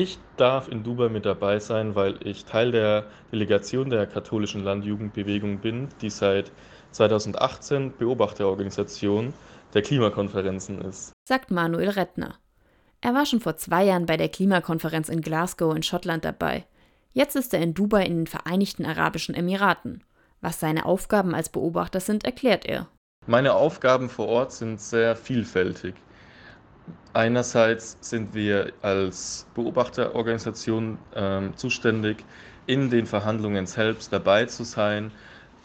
Ich darf in Dubai mit dabei sein, weil ich Teil der Delegation der katholischen Landjugendbewegung bin, die seit 2018 Beobachterorganisation der Klimakonferenzen ist. Sagt Manuel Rettner. Er war schon vor zwei Jahren bei der Klimakonferenz in Glasgow in Schottland dabei. Jetzt ist er in Dubai in den Vereinigten Arabischen Emiraten. Was seine Aufgaben als Beobachter sind, erklärt er. Meine Aufgaben vor Ort sind sehr vielfältig. Einerseits sind wir als Beobachterorganisation ähm, zuständig, in den Verhandlungen selbst dabei zu sein,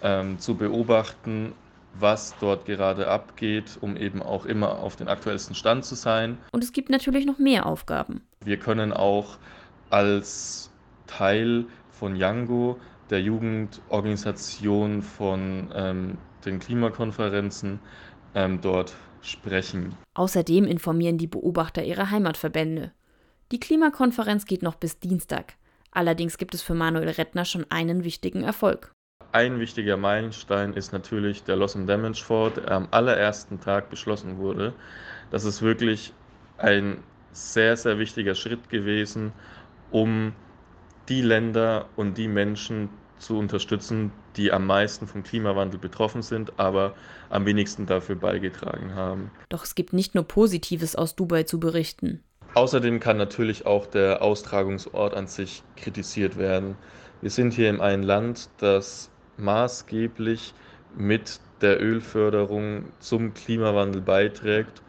ähm, zu beobachten, was dort gerade abgeht, um eben auch immer auf den aktuellsten Stand zu sein. Und es gibt natürlich noch mehr Aufgaben. Wir können auch als Teil von Yango, der Jugendorganisation von ähm, den Klimakonferenzen, ähm, dort sprechen. Außerdem informieren die Beobachter ihre Heimatverbände. Die Klimakonferenz geht noch bis Dienstag. Allerdings gibt es für Manuel Rettner schon einen wichtigen Erfolg. Ein wichtiger Meilenstein ist natürlich der Loss and Damage Fort, der am allerersten Tag beschlossen wurde. Das ist wirklich ein sehr, sehr wichtiger Schritt gewesen, um die Länder und die Menschen zu unterstützen, die am meisten vom Klimawandel betroffen sind, aber am wenigsten dafür beigetragen haben. Doch es gibt nicht nur Positives aus Dubai zu berichten. Außerdem kann natürlich auch der Austragungsort an sich kritisiert werden. Wir sind hier in einem Land, das maßgeblich mit der Ölförderung zum Klimawandel beiträgt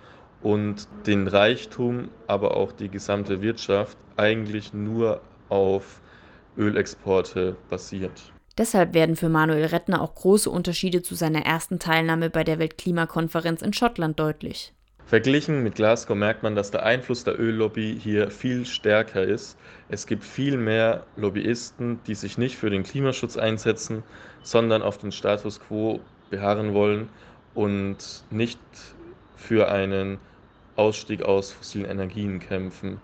und den Reichtum, aber auch die gesamte Wirtschaft eigentlich nur auf Ölexporte basiert. Deshalb werden für Manuel Rettner auch große Unterschiede zu seiner ersten Teilnahme bei der Weltklimakonferenz in Schottland deutlich. Verglichen mit Glasgow merkt man, dass der Einfluss der Öllobby hier viel stärker ist. Es gibt viel mehr Lobbyisten, die sich nicht für den Klimaschutz einsetzen, sondern auf den Status quo beharren wollen und nicht für einen Ausstieg aus fossilen Energien kämpfen.